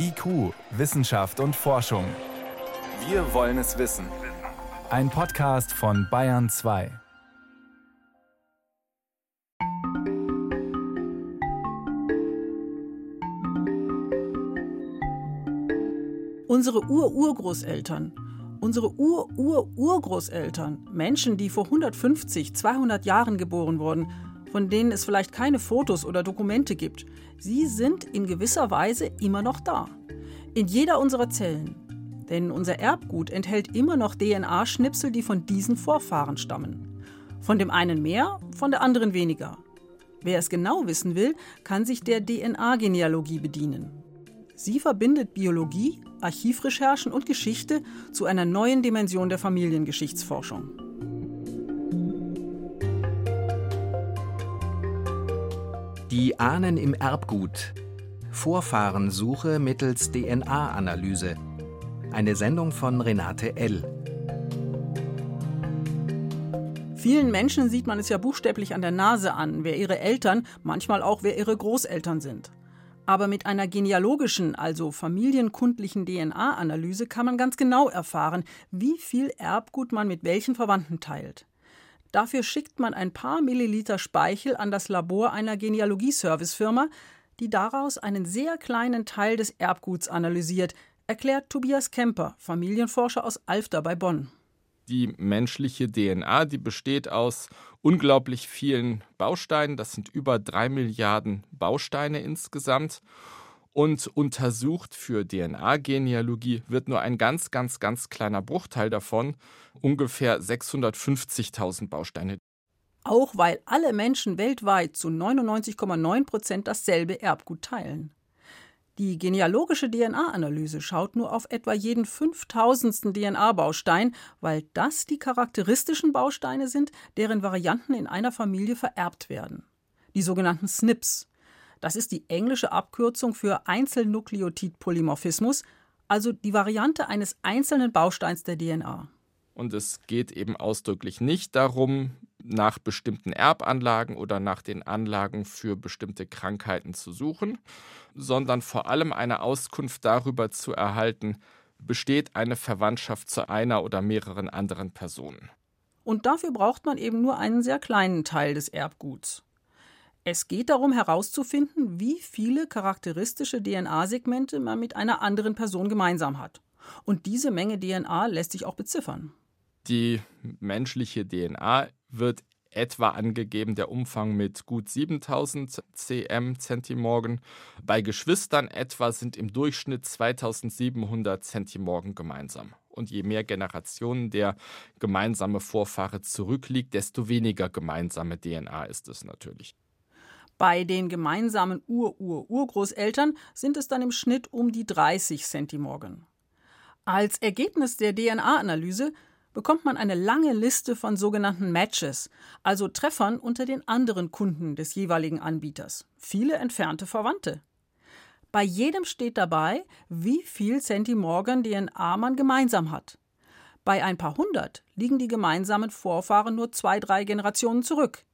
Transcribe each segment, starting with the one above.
IQ, Wissenschaft und Forschung. Wir wollen es wissen. Ein Podcast von Bayern 2. Unsere Ur-Urgroßeltern, unsere Ur-Ur-Urgroßeltern, Menschen, die vor 150, 200 Jahren geboren wurden, von denen es vielleicht keine Fotos oder Dokumente gibt, sie sind in gewisser Weise immer noch da. In jeder unserer Zellen. Denn unser Erbgut enthält immer noch DNA-Schnipsel, die von diesen Vorfahren stammen. Von dem einen mehr, von der anderen weniger. Wer es genau wissen will, kann sich der DNA-Genealogie bedienen. Sie verbindet Biologie, Archivrecherchen und Geschichte zu einer neuen Dimension der Familiengeschichtsforschung. Die Ahnen im Erbgut. Vorfahrensuche mittels DNA-Analyse. Eine Sendung von Renate L. Vielen Menschen sieht man es ja buchstäblich an der Nase an, wer ihre Eltern, manchmal auch wer ihre Großeltern sind. Aber mit einer genealogischen, also familienkundlichen DNA-Analyse kann man ganz genau erfahren, wie viel Erbgut man mit welchen Verwandten teilt. Dafür schickt man ein paar Milliliter Speichel an das Labor einer Genealogie-Servicefirma, die daraus einen sehr kleinen Teil des Erbguts analysiert, erklärt Tobias Kemper, Familienforscher aus Alfter bei Bonn. Die menschliche DNA, die besteht aus unglaublich vielen Bausteinen. Das sind über drei Milliarden Bausteine insgesamt und untersucht für DNA-Genealogie wird nur ein ganz, ganz, ganz kleiner Bruchteil davon, ungefähr 650.000 Bausteine. Auch weil alle Menschen weltweit zu 99,9 Prozent dasselbe Erbgut teilen. Die genealogische DNA-Analyse schaut nur auf etwa jeden 5000. DNA-Baustein, weil das die charakteristischen Bausteine sind, deren Varianten in einer Familie vererbt werden. Die sogenannten SNPs, das ist die englische Abkürzung für Einzelnukleotidpolymorphismus, also die Variante eines einzelnen Bausteins der DNA. Und es geht eben ausdrücklich nicht darum, nach bestimmten Erbanlagen oder nach den Anlagen für bestimmte Krankheiten zu suchen, sondern vor allem eine Auskunft darüber zu erhalten, besteht eine Verwandtschaft zu einer oder mehreren anderen Personen. Und dafür braucht man eben nur einen sehr kleinen Teil des Erbguts. Es geht darum herauszufinden, wie viele charakteristische DNA-Segmente man mit einer anderen Person gemeinsam hat. Und diese Menge DNA lässt sich auch beziffern. Die menschliche DNA wird etwa angegeben, der Umfang mit gut 7000 cm Centimorgen. Bei Geschwistern etwa sind im Durchschnitt 2700 Centimorgen gemeinsam. Und je mehr Generationen der gemeinsame Vorfahre zurückliegt, desto weniger gemeinsame DNA ist es natürlich. Bei den gemeinsamen Ur-Ur-Urgroßeltern sind es dann im Schnitt um die 30 Centimorgen. Als Ergebnis der DNA-Analyse bekommt man eine lange Liste von sogenannten Matches, also Treffern unter den anderen Kunden des jeweiligen Anbieters, viele entfernte Verwandte. Bei jedem steht dabei, wie viel Centimorgan DNA man gemeinsam hat. Bei ein paar hundert liegen die gemeinsamen Vorfahren nur zwei, drei Generationen zurück.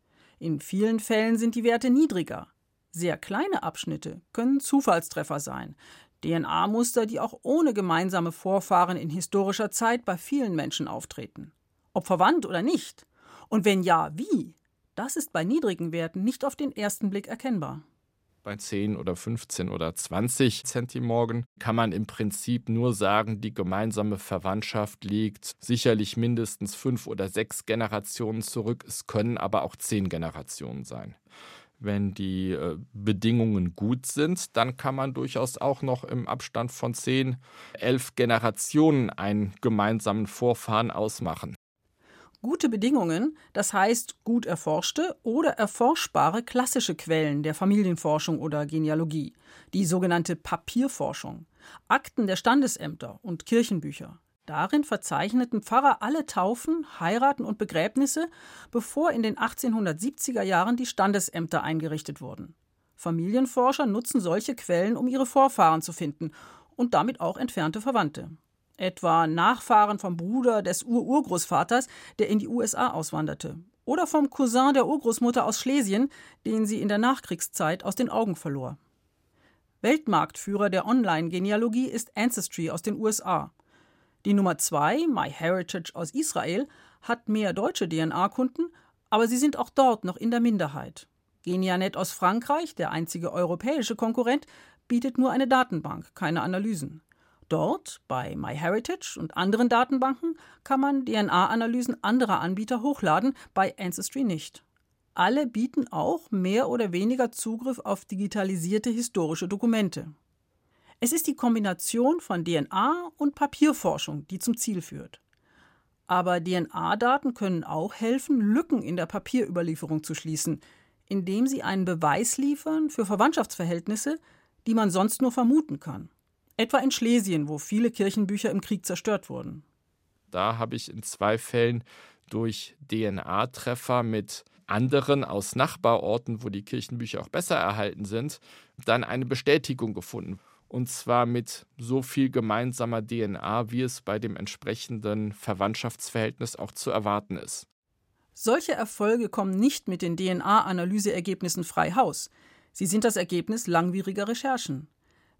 In vielen Fällen sind die Werte niedriger. Sehr kleine Abschnitte können Zufallstreffer sein. DNA-Muster, die auch ohne gemeinsame Vorfahren in historischer Zeit bei vielen Menschen auftreten. Ob verwandt oder nicht. Und wenn ja, wie? Das ist bei niedrigen Werten nicht auf den ersten Blick erkennbar bei 10 oder 15 oder 20 Centimorgen kann man im Prinzip nur sagen, die gemeinsame Verwandtschaft liegt sicherlich mindestens fünf oder sechs Generationen zurück. Es können aber auch zehn Generationen sein. Wenn die äh, Bedingungen gut sind, dann kann man durchaus auch noch im Abstand von zehn, elf Generationen einen gemeinsamen Vorfahren ausmachen. Gute Bedingungen, das heißt gut erforschte oder erforschbare klassische Quellen der Familienforschung oder Genealogie, die sogenannte Papierforschung, Akten der Standesämter und Kirchenbücher. Darin verzeichneten Pfarrer alle Taufen, Heiraten und Begräbnisse, bevor in den 1870er Jahren die Standesämter eingerichtet wurden. Familienforscher nutzen solche Quellen, um ihre Vorfahren zu finden und damit auch entfernte Verwandte etwa Nachfahren vom Bruder des Ururgroßvaters, der in die USA auswanderte, oder vom Cousin der Urgroßmutter aus Schlesien, den sie in der Nachkriegszeit aus den Augen verlor. Weltmarktführer der Online-Genealogie ist Ancestry aus den USA. Die Nummer 2, MyHeritage aus Israel, hat mehr deutsche DNA-Kunden, aber sie sind auch dort noch in der Minderheit. Genianet aus Frankreich, der einzige europäische Konkurrent, bietet nur eine Datenbank, keine Analysen. Dort, bei MyHeritage und anderen Datenbanken, kann man DNA-Analysen anderer Anbieter hochladen, bei Ancestry nicht. Alle bieten auch mehr oder weniger Zugriff auf digitalisierte historische Dokumente. Es ist die Kombination von DNA und Papierforschung, die zum Ziel führt. Aber DNA-Daten können auch helfen, Lücken in der Papierüberlieferung zu schließen, indem sie einen Beweis liefern für Verwandtschaftsverhältnisse, die man sonst nur vermuten kann. Etwa in Schlesien, wo viele Kirchenbücher im Krieg zerstört wurden. Da habe ich in zwei Fällen durch DNA-Treffer mit anderen aus Nachbarorten, wo die Kirchenbücher auch besser erhalten sind, dann eine Bestätigung gefunden. Und zwar mit so viel gemeinsamer DNA, wie es bei dem entsprechenden Verwandtschaftsverhältnis auch zu erwarten ist. Solche Erfolge kommen nicht mit den DNA-Analyseergebnissen frei Haus. Sie sind das Ergebnis langwieriger Recherchen.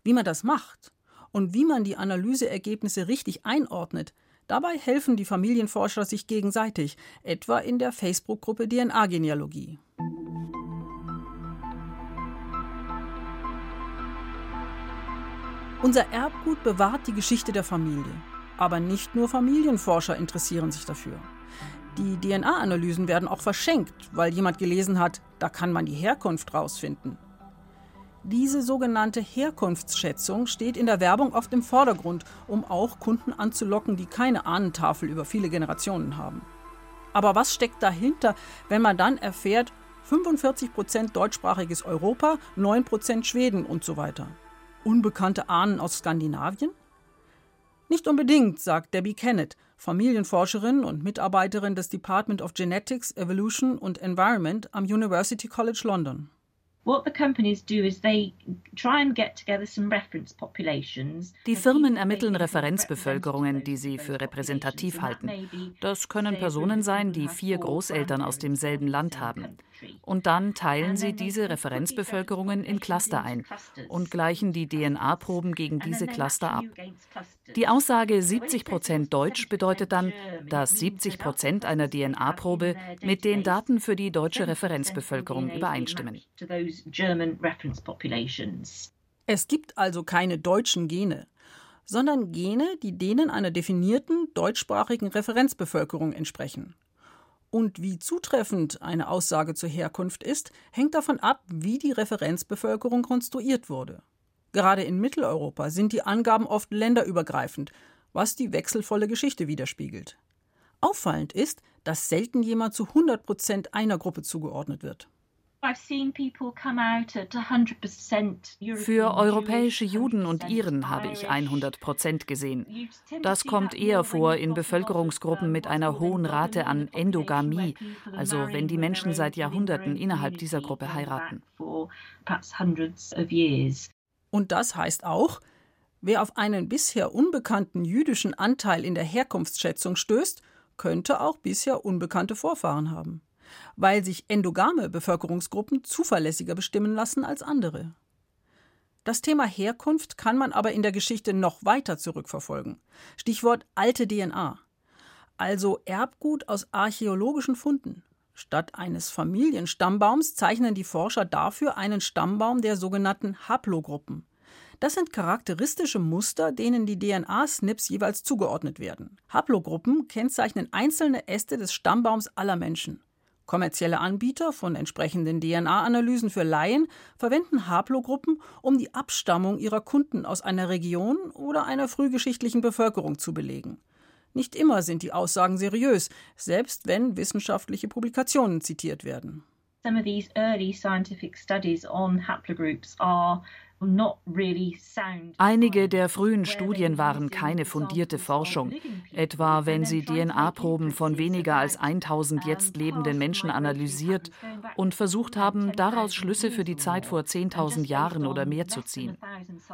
Wie man das macht und wie man die Analyseergebnisse richtig einordnet, dabei helfen die Familienforscher sich gegenseitig, etwa in der Facebook-Gruppe DNA-Genealogie. Unser Erbgut bewahrt die Geschichte der Familie. Aber nicht nur Familienforscher interessieren sich dafür. Die DNA-Analysen werden auch verschenkt, weil jemand gelesen hat, da kann man die Herkunft rausfinden. Diese sogenannte Herkunftsschätzung steht in der Werbung oft im Vordergrund, um auch Kunden anzulocken, die keine Ahnentafel über viele Generationen haben. Aber was steckt dahinter, wenn man dann erfährt, 45% deutschsprachiges Europa, 9% Schweden und so weiter? Unbekannte Ahnen aus Skandinavien? Nicht unbedingt, sagt Debbie Kennett, Familienforscherin und Mitarbeiterin des Department of Genetics, Evolution und Environment am University College London. Die Firmen ermitteln Referenzbevölkerungen, die sie für repräsentativ halten. Das können Personen sein, die vier Großeltern aus demselben Land haben. Und dann teilen sie diese Referenzbevölkerungen in Cluster ein und gleichen die DNA-Proben gegen diese Cluster ab. Die Aussage 70 Prozent Deutsch bedeutet dann, dass 70 Prozent einer DNA-Probe mit den Daten für die deutsche Referenzbevölkerung übereinstimmen. Es gibt also keine deutschen Gene, sondern Gene, die denen einer definierten deutschsprachigen Referenzbevölkerung entsprechen. Und wie zutreffend eine Aussage zur Herkunft ist, hängt davon ab, wie die Referenzbevölkerung konstruiert wurde. Gerade in Mitteleuropa sind die Angaben oft länderübergreifend, was die wechselvolle Geschichte widerspiegelt. Auffallend ist, dass selten jemand zu 100 Prozent einer Gruppe zugeordnet wird. Für europäische Juden und Iren habe ich 100 Prozent gesehen. Das kommt eher vor in Bevölkerungsgruppen mit einer hohen Rate an Endogamie, also wenn die Menschen seit Jahrhunderten innerhalb dieser Gruppe heiraten. Und das heißt auch, wer auf einen bisher unbekannten jüdischen Anteil in der Herkunftsschätzung stößt, könnte auch bisher unbekannte Vorfahren haben weil sich endogame Bevölkerungsgruppen zuverlässiger bestimmen lassen als andere. Das Thema Herkunft kann man aber in der Geschichte noch weiter zurückverfolgen. Stichwort alte DNA. Also Erbgut aus archäologischen Funden. Statt eines Familienstammbaums zeichnen die Forscher dafür einen Stammbaum der sogenannten Haplogruppen. Das sind charakteristische Muster, denen die DNA-Snips jeweils zugeordnet werden. Haplogruppen kennzeichnen einzelne Äste des Stammbaums aller Menschen. Kommerzielle Anbieter von entsprechenden DNA-Analysen für Laien verwenden Haplogruppen, um die Abstammung ihrer Kunden aus einer Region oder einer frühgeschichtlichen Bevölkerung zu belegen. Nicht immer sind die Aussagen seriös, selbst wenn wissenschaftliche Publikationen zitiert werden. Some of these early scientific studies on haplogroups are Einige der frühen Studien waren keine fundierte Forschung, etwa wenn sie DNA-Proben von weniger als 1000 jetzt lebenden Menschen analysiert und versucht haben, daraus Schlüsse für die Zeit vor 10.000 Jahren oder mehr zu ziehen.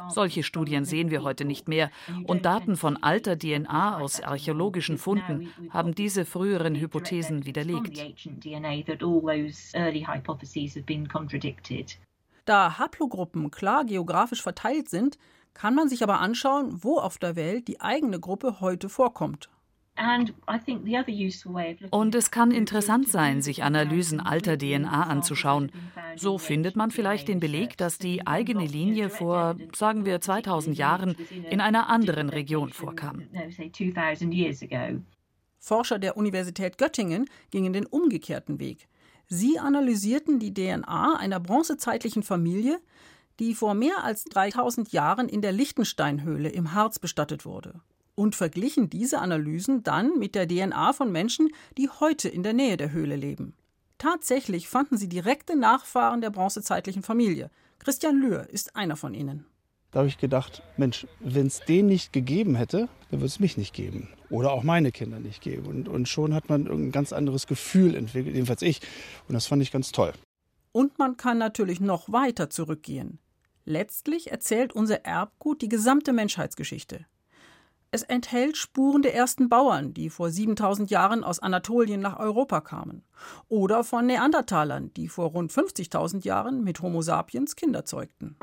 Solche Studien sehen wir heute nicht mehr. und Daten von alter DNA aus archäologischen Funden haben diese früheren Hypothesen widerlegt. Da Haplogruppen klar geografisch verteilt sind, kann man sich aber anschauen, wo auf der Welt die eigene Gruppe heute vorkommt. Und es kann interessant sein, sich Analysen alter DNA anzuschauen. So findet man vielleicht den Beleg, dass die eigene Linie vor, sagen wir, 2000 Jahren in einer anderen Region vorkam. Forscher der Universität Göttingen gingen den umgekehrten Weg. Sie analysierten die DNA einer bronzezeitlichen Familie, die vor mehr als 3000 Jahren in der Lichtensteinhöhle im Harz bestattet wurde und verglichen diese Analysen dann mit der DNA von Menschen, die heute in der Nähe der Höhle leben. Tatsächlich fanden sie direkte Nachfahren der bronzezeitlichen Familie. Christian Lühr ist einer von ihnen. Da habe ich gedacht, Mensch, wenn es den nicht gegeben hätte, dann würde es mich nicht geben. Oder auch meine Kinder nicht geben. Und, und schon hat man ein ganz anderes Gefühl entwickelt, jedenfalls ich. Und das fand ich ganz toll. Und man kann natürlich noch weiter zurückgehen. Letztlich erzählt unser Erbgut die gesamte Menschheitsgeschichte. Es enthält Spuren der ersten Bauern, die vor 7000 Jahren aus Anatolien nach Europa kamen. Oder von Neandertalern, die vor rund 50.000 Jahren mit Homo sapiens Kinder zeugten.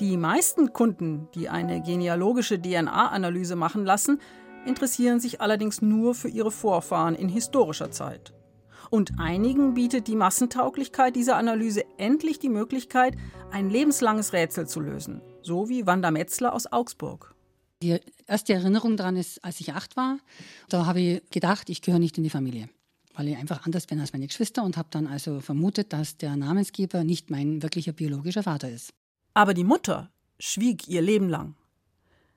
Die meisten Kunden, die eine genealogische DNA-Analyse machen lassen, interessieren sich allerdings nur für ihre Vorfahren in historischer Zeit. Und einigen bietet die Massentauglichkeit dieser Analyse endlich die Möglichkeit, ein lebenslanges Rätsel zu lösen, so wie Wanda Metzler aus Augsburg. Die erste Erinnerung daran ist, als ich acht war, da habe ich gedacht, ich gehöre nicht in die Familie, weil ich einfach anders bin als meine Geschwister und habe dann also vermutet, dass der Namensgeber nicht mein wirklicher biologischer Vater ist. Aber die Mutter schwieg ihr Leben lang.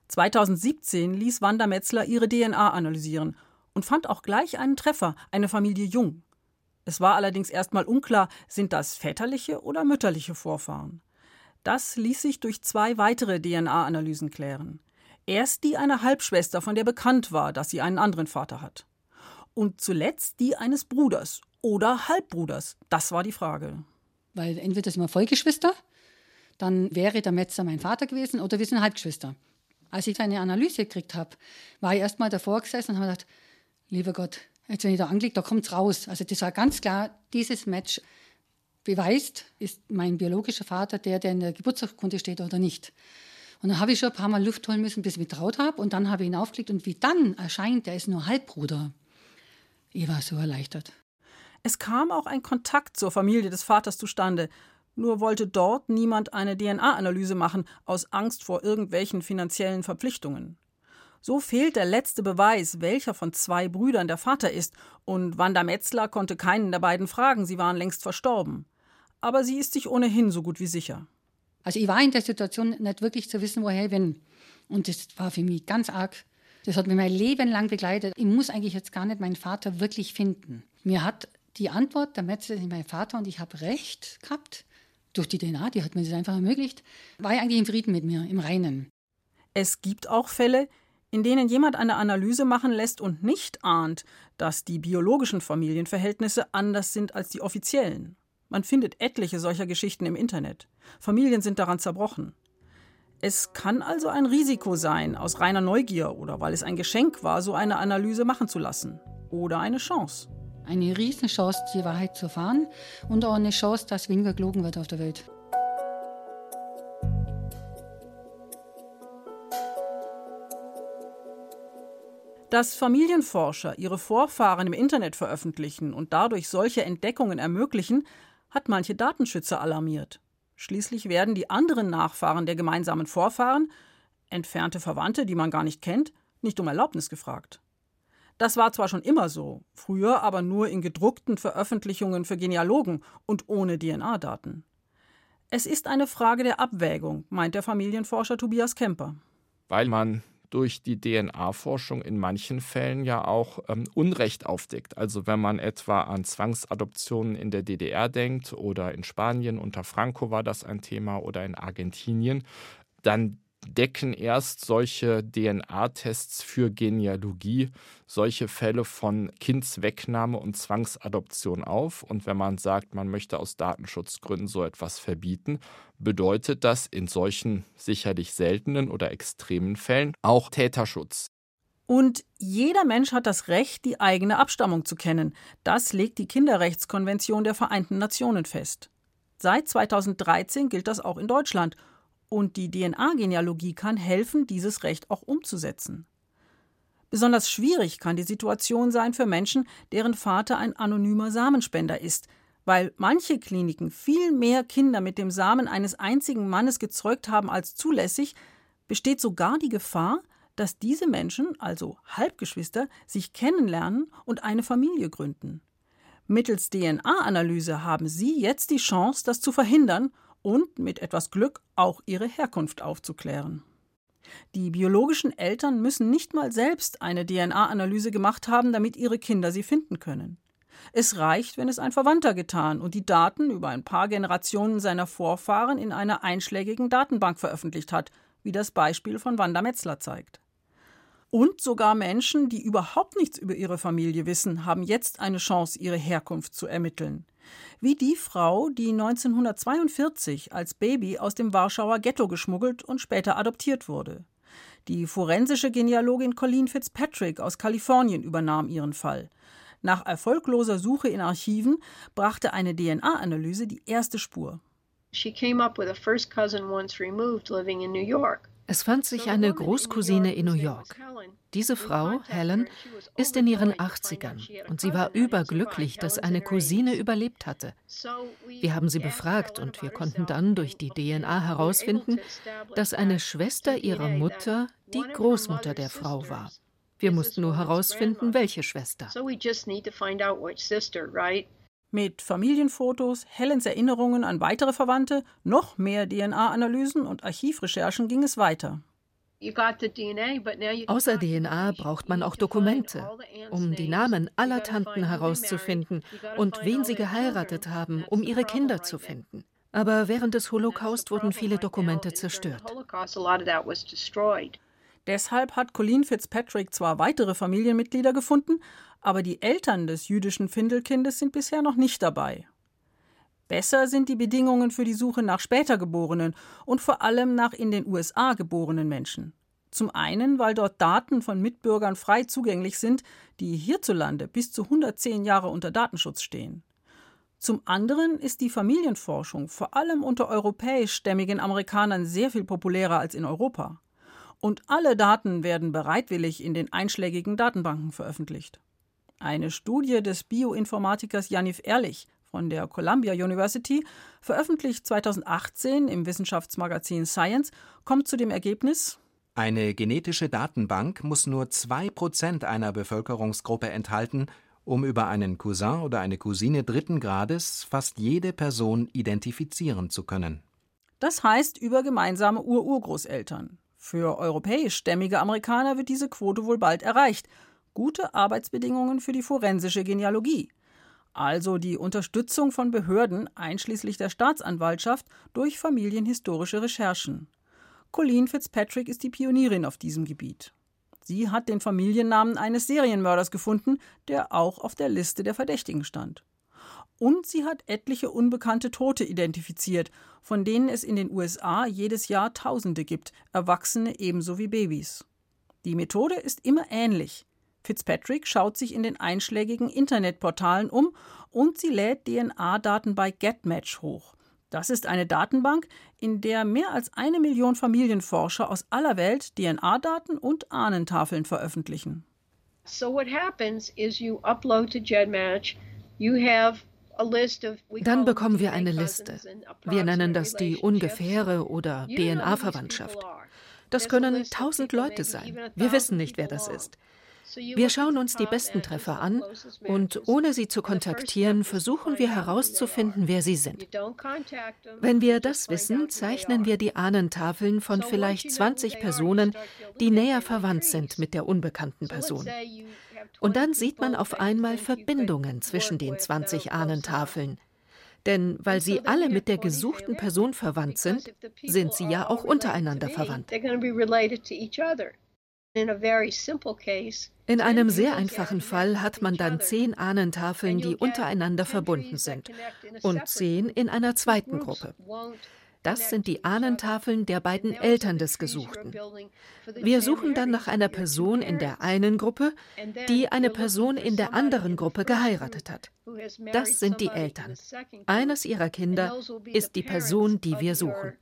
2017 ließ Wanda Metzler ihre DNA analysieren und fand auch gleich einen Treffer, eine Familie Jung. Es war allerdings erstmal unklar, sind das väterliche oder mütterliche Vorfahren. Das ließ sich durch zwei weitere DNA-Analysen klären. Erst die einer Halbschwester, von der bekannt war, dass sie einen anderen Vater hat. Und zuletzt die eines Bruders oder Halbbruders. Das war die Frage. Weil entweder sind wir Vollgeschwister, dann wäre der Metzer mein Vater gewesen oder wir sind Halbgeschwister. Als ich eine Analyse gekriegt habe, war ich erstmal davor gesessen und habe gedacht, lieber Gott, Jetzt, wenn ich da anklicke, da kommt es raus. Also das war ganz klar, dieses Match beweist, ist mein biologischer Vater der, der in der Geburtsurkunde steht oder nicht. Und dann habe ich schon ein paar Mal Luft holen müssen, bis ich mich traut habe. Und dann habe ich ihn aufgelegt. Und wie dann erscheint, der ist nur Halbbruder. Ich war so erleichtert. Es kam auch ein Kontakt zur Familie des Vaters zustande. Nur wollte dort niemand eine DNA-Analyse machen, aus Angst vor irgendwelchen finanziellen Verpflichtungen. So fehlt der letzte Beweis, welcher von zwei Brüdern der Vater ist, und Wanda Metzler konnte keinen der beiden fragen, sie waren längst verstorben. Aber sie ist sich ohnehin so gut wie sicher. Also ich war in der Situation nicht wirklich zu wissen, woher ich bin. Und das war für mich ganz arg. Das hat mich mein Leben lang begleitet. Ich muss eigentlich jetzt gar nicht meinen Vater wirklich finden. Mir hat die Antwort, der Metzler ist mein Vater und ich habe recht gehabt. Durch die DNA, die hat mir das einfach ermöglicht, war ich eigentlich im Frieden mit mir, im Reinen. Es gibt auch Fälle, in denen jemand eine Analyse machen lässt und nicht ahnt, dass die biologischen Familienverhältnisse anders sind als die offiziellen. Man findet etliche solcher Geschichten im Internet. Familien sind daran zerbrochen. Es kann also ein Risiko sein, aus reiner Neugier oder weil es ein Geschenk war, so eine Analyse machen zu lassen. Oder eine Chance. Eine Riesenchance, die Wahrheit zu erfahren und auch eine Chance, dass weniger gelogen wird auf der Welt. Dass Familienforscher ihre Vorfahren im Internet veröffentlichen und dadurch solche Entdeckungen ermöglichen, hat manche Datenschützer alarmiert. Schließlich werden die anderen Nachfahren der gemeinsamen Vorfahren, entfernte Verwandte, die man gar nicht kennt, nicht um Erlaubnis gefragt. Das war zwar schon immer so, früher aber nur in gedruckten Veröffentlichungen für Genealogen und ohne DNA-Daten. Es ist eine Frage der Abwägung, meint der Familienforscher Tobias Kemper. Weil man durch die DNA-Forschung in manchen Fällen ja auch ähm, Unrecht aufdeckt. Also wenn man etwa an Zwangsadoptionen in der DDR denkt oder in Spanien unter Franco war das ein Thema oder in Argentinien, dann decken erst solche DNA-Tests für Genealogie solche Fälle von Kindswegnahme und Zwangsadoption auf. Und wenn man sagt, man möchte aus Datenschutzgründen so etwas verbieten, bedeutet das in solchen sicherlich seltenen oder extremen Fällen auch Täterschutz. Und jeder Mensch hat das Recht, die eigene Abstammung zu kennen. Das legt die Kinderrechtskonvention der Vereinten Nationen fest. Seit 2013 gilt das auch in Deutschland. Und die DNA-Genealogie kann helfen, dieses Recht auch umzusetzen. Besonders schwierig kann die Situation sein für Menschen, deren Vater ein anonymer Samenspender ist, weil manche Kliniken viel mehr Kinder mit dem Samen eines einzigen Mannes gezeugt haben als zulässig, besteht sogar die Gefahr, dass diese Menschen, also Halbgeschwister, sich kennenlernen und eine Familie gründen. Mittels DNA-Analyse haben Sie jetzt die Chance, das zu verhindern und mit etwas Glück auch Ihre Herkunft aufzuklären. Die biologischen Eltern müssen nicht mal selbst eine DNA-Analyse gemacht haben, damit ihre Kinder sie finden können. Es reicht, wenn es ein Verwandter getan und die Daten über ein paar Generationen seiner Vorfahren in einer einschlägigen Datenbank veröffentlicht hat, wie das Beispiel von Wanda Metzler zeigt. Und sogar Menschen, die überhaupt nichts über ihre Familie wissen, haben jetzt eine Chance, ihre Herkunft zu ermitteln. Wie die Frau, die 1942 als Baby aus dem Warschauer Ghetto geschmuggelt und später adoptiert wurde. Die forensische Genealogin Colleen Fitzpatrick aus Kalifornien übernahm ihren Fall. Nach erfolgloser Suche in Archiven brachte eine DNA-Analyse die erste Spur. She came up with a first cousin once removed living in New York. Es fand sich eine Großcousine in New York. Diese Frau, Helen, ist in ihren 80ern und sie war überglücklich, dass eine Cousine überlebt hatte. Wir haben sie befragt und wir konnten dann durch die DNA herausfinden, dass eine Schwester ihrer Mutter die Großmutter der Frau war. Wir mussten nur herausfinden, welche Schwester. Mit Familienfotos, Helens Erinnerungen an weitere Verwandte, noch mehr DNA-Analysen und Archivrecherchen ging es weiter. Außer DNA braucht man auch Dokumente, um die Namen aller Tanten herauszufinden und wen sie geheiratet haben, um ihre Kinder zu finden. Aber während des Holocaust wurden viele Dokumente zerstört. Deshalb hat Colleen Fitzpatrick zwar weitere Familienmitglieder gefunden, aber die Eltern des jüdischen Findelkindes sind bisher noch nicht dabei. Besser sind die Bedingungen für die Suche nach später geborenen und vor allem nach in den USA geborenen Menschen. Zum einen, weil dort Daten von Mitbürgern frei zugänglich sind, die hierzulande bis zu 110 Jahre unter Datenschutz stehen. Zum anderen ist die Familienforschung vor allem unter europäischstämmigen Amerikanern sehr viel populärer als in Europa. Und alle Daten werden bereitwillig in den einschlägigen Datenbanken veröffentlicht. Eine Studie des Bioinformatikers Janif Ehrlich von der Columbia University, veröffentlicht 2018 im Wissenschaftsmagazin Science, kommt zu dem Ergebnis, eine genetische Datenbank muss nur 2% einer Bevölkerungsgruppe enthalten, um über einen Cousin oder eine Cousine dritten Grades fast jede Person identifizieren zu können. Das heißt über gemeinsame Ururgroßeltern. Für europäischstämmige Amerikaner wird diese Quote wohl bald erreicht gute Arbeitsbedingungen für die forensische Genealogie, also die Unterstützung von Behörden einschließlich der Staatsanwaltschaft durch familienhistorische Recherchen. Colleen Fitzpatrick ist die Pionierin auf diesem Gebiet. Sie hat den Familiennamen eines Serienmörders gefunden, der auch auf der Liste der Verdächtigen stand. Und sie hat etliche unbekannte Tote identifiziert, von denen es in den USA jedes Jahr Tausende gibt, Erwachsene ebenso wie Babys. Die Methode ist immer ähnlich. Fitzpatrick schaut sich in den einschlägigen Internetportalen um und sie lädt DNA-Daten bei GetMatch hoch. Das ist eine Datenbank, in der mehr als eine Million Familienforscher aus aller Welt DNA-Daten und Ahnentafeln veröffentlichen. So what happens is you upload to GEDmatch, you have dann bekommen wir eine Liste. Wir nennen das die ungefähre oder DNA-Verwandtschaft. Das können tausend Leute sein. Wir wissen nicht, wer das ist. Wir schauen uns die besten Treffer an und ohne sie zu kontaktieren, versuchen wir herauszufinden, wer sie sind. Wenn wir das wissen, zeichnen wir die Ahnentafeln von vielleicht 20 Personen, die näher verwandt sind mit der unbekannten Person. Und dann sieht man auf einmal Verbindungen zwischen den 20 Ahnentafeln. Denn weil sie alle mit der gesuchten Person verwandt sind, sind sie ja auch untereinander verwandt. In einem sehr einfachen Fall hat man dann zehn Ahnentafeln, die untereinander verbunden sind, und zehn in einer zweiten Gruppe. Das sind die Ahnentafeln der beiden Eltern des Gesuchten. Wir suchen dann nach einer Person in der einen Gruppe, die eine Person in der anderen Gruppe geheiratet hat. Das sind die Eltern. Eines ihrer Kinder ist die Person, die wir suchen.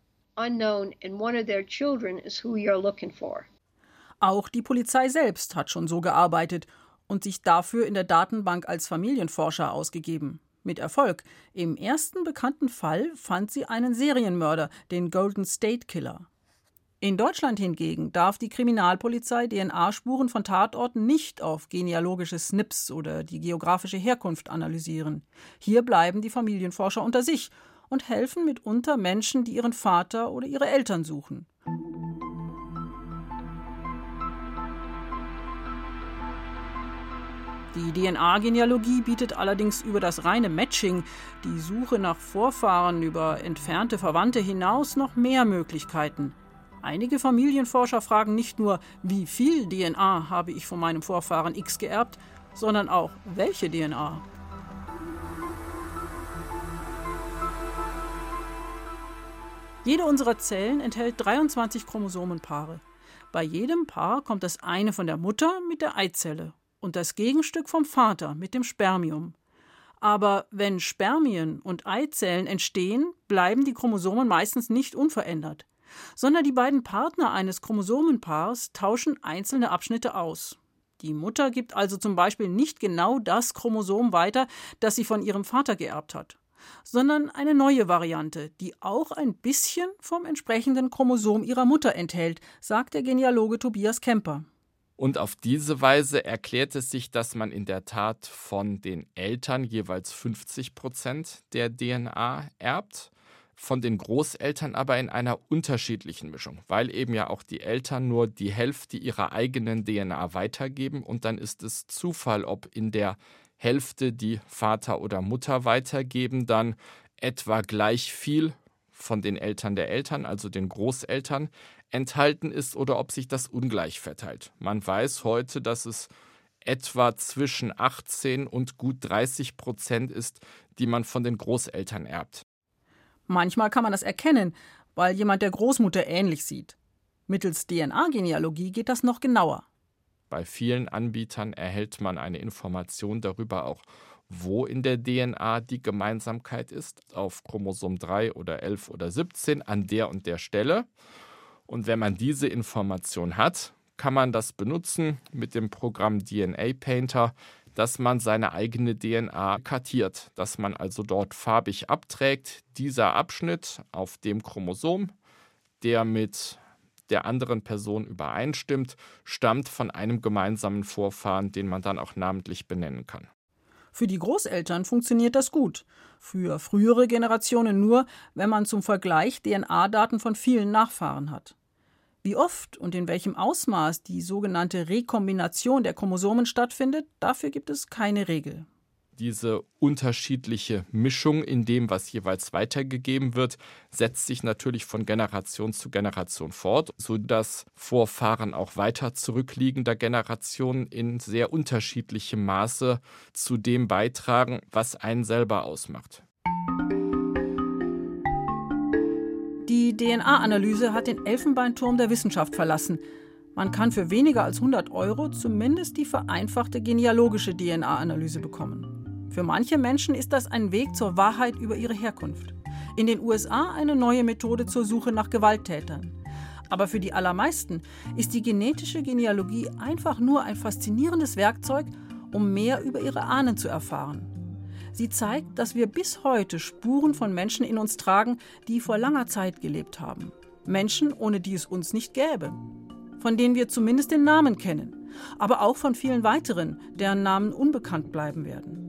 Auch die Polizei selbst hat schon so gearbeitet und sich dafür in der Datenbank als Familienforscher ausgegeben. Mit Erfolg. Im ersten bekannten Fall fand sie einen Serienmörder, den Golden State Killer. In Deutschland hingegen darf die Kriminalpolizei DNA-Spuren von Tatorten nicht auf genealogische Snips oder die geografische Herkunft analysieren. Hier bleiben die Familienforscher unter sich und helfen mitunter Menschen, die ihren Vater oder ihre Eltern suchen. Die DNA-Genealogie bietet allerdings über das reine Matching, die Suche nach Vorfahren über entfernte Verwandte hinaus noch mehr Möglichkeiten. Einige Familienforscher fragen nicht nur, wie viel DNA habe ich von meinem Vorfahren X geerbt, sondern auch, welche DNA. Jede unserer Zellen enthält 23 Chromosomenpaare. Bei jedem Paar kommt das eine von der Mutter mit der Eizelle und das Gegenstück vom Vater mit dem Spermium. Aber wenn Spermien und Eizellen entstehen, bleiben die Chromosomen meistens nicht unverändert, sondern die beiden Partner eines Chromosomenpaars tauschen einzelne Abschnitte aus. Die Mutter gibt also zum Beispiel nicht genau das Chromosom weiter, das sie von ihrem Vater geerbt hat, sondern eine neue Variante, die auch ein bisschen vom entsprechenden Chromosom ihrer Mutter enthält, sagt der Genealoge Tobias Kemper. Und auf diese Weise erklärt es sich, dass man in der Tat von den Eltern jeweils 50 Prozent der DNA erbt, von den Großeltern aber in einer unterschiedlichen Mischung, weil eben ja auch die Eltern nur die Hälfte ihrer eigenen DNA weitergeben und dann ist es Zufall, ob in der Hälfte die Vater oder Mutter weitergeben, dann etwa gleich viel von den Eltern der Eltern, also den Großeltern, enthalten ist oder ob sich das ungleich verteilt. Man weiß heute, dass es etwa zwischen 18 und gut 30 Prozent ist, die man von den Großeltern erbt. Manchmal kann man das erkennen, weil jemand der Großmutter ähnlich sieht. Mittels DNA-Genealogie geht das noch genauer. Bei vielen Anbietern erhält man eine Information darüber auch, wo in der DNA die Gemeinsamkeit ist, auf Chromosom 3 oder 11 oder 17 an der und der Stelle. Und wenn man diese Information hat, kann man das benutzen mit dem Programm DNA Painter, dass man seine eigene DNA kartiert, dass man also dort farbig abträgt, dieser Abschnitt auf dem Chromosom, der mit der anderen Person übereinstimmt, stammt von einem gemeinsamen Vorfahren, den man dann auch namentlich benennen kann. Für die Großeltern funktioniert das gut. Für frühere Generationen nur, wenn man zum Vergleich DNA-Daten von vielen Nachfahren hat. Wie oft und in welchem Ausmaß die sogenannte Rekombination der Chromosomen stattfindet, dafür gibt es keine Regel. Diese unterschiedliche Mischung in dem, was jeweils weitergegeben wird, setzt sich natürlich von Generation zu Generation fort, sodass Vorfahren auch weiter zurückliegender Generationen in sehr unterschiedlichem Maße zu dem beitragen, was einen selber ausmacht. Die DNA-Analyse hat den Elfenbeinturm der Wissenschaft verlassen. Man kann für weniger als 100 Euro zumindest die vereinfachte genealogische DNA-Analyse bekommen. Für manche Menschen ist das ein Weg zur Wahrheit über ihre Herkunft. In den USA eine neue Methode zur Suche nach Gewalttätern. Aber für die allermeisten ist die genetische Genealogie einfach nur ein faszinierendes Werkzeug, um mehr über ihre Ahnen zu erfahren. Sie zeigt, dass wir bis heute Spuren von Menschen in uns tragen, die vor langer Zeit gelebt haben. Menschen, ohne die es uns nicht gäbe. Von denen wir zumindest den Namen kennen. Aber auch von vielen weiteren, deren Namen unbekannt bleiben werden.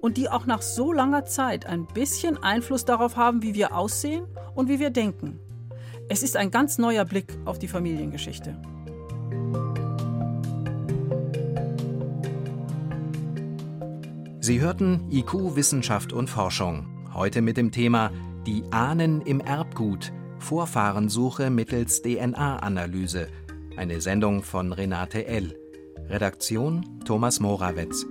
Und die auch nach so langer Zeit ein bisschen Einfluss darauf haben, wie wir aussehen und wie wir denken. Es ist ein ganz neuer Blick auf die Familiengeschichte. Sie hörten IQ Wissenschaft und Forschung. Heute mit dem Thema Die Ahnen im Erbgut. Vorfahrensuche mittels DNA-Analyse. Eine Sendung von Renate L. Redaktion Thomas Morawetz.